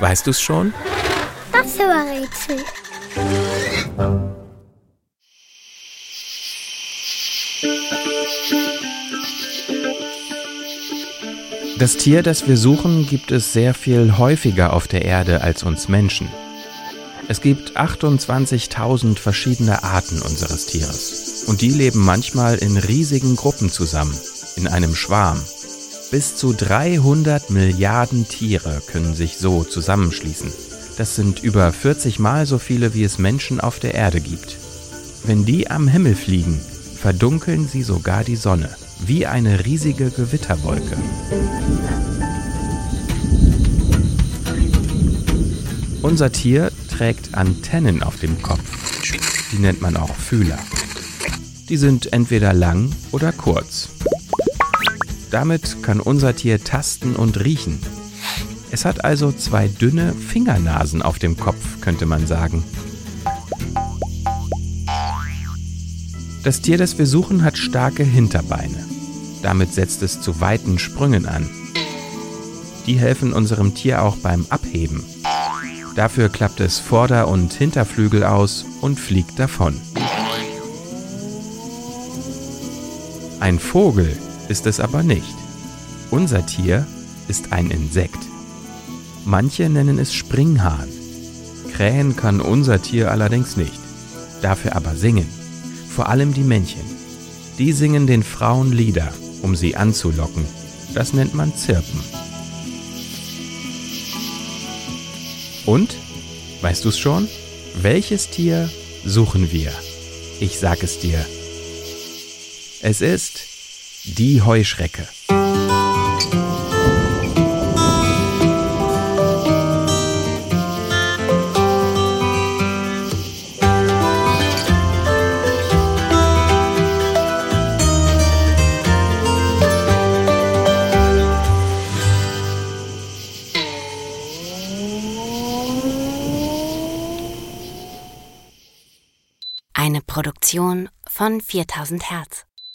Weißt du's schon? Das war Rätsel. Das Tier, das wir suchen, gibt es sehr viel häufiger auf der Erde als uns Menschen. Es gibt 28.000 verschiedene Arten unseres Tieres. Und die leben manchmal in riesigen Gruppen zusammen, in einem Schwarm. Bis zu 300 Milliarden Tiere können sich so zusammenschließen. Das sind über 40 Mal so viele, wie es Menschen auf der Erde gibt. Wenn die am Himmel fliegen, verdunkeln sie sogar die Sonne wie eine riesige Gewitterwolke. Unser Tier trägt Antennen auf dem Kopf. Die nennt man auch Fühler. Die sind entweder lang oder kurz. Damit kann unser Tier tasten und riechen. Es hat also zwei dünne Fingernasen auf dem Kopf, könnte man sagen. Das Tier, das wir suchen, hat starke Hinterbeine. Damit setzt es zu weiten Sprüngen an. Die helfen unserem Tier auch beim Abheben. Dafür klappt es Vorder- und Hinterflügel aus und fliegt davon. Ein Vogel ist es aber nicht. Unser Tier ist ein Insekt. Manche nennen es Springhahn. Krähen kann unser Tier allerdings nicht, dafür aber singen. Vor allem die Männchen. Die singen den Frauen Lieder um sie anzulocken. Das nennt man Zirpen. Und? Weißt du's schon? Welches Tier suchen wir? Ich sag es dir. Es ist die Heuschrecke. Eine Produktion von 4000 Hertz.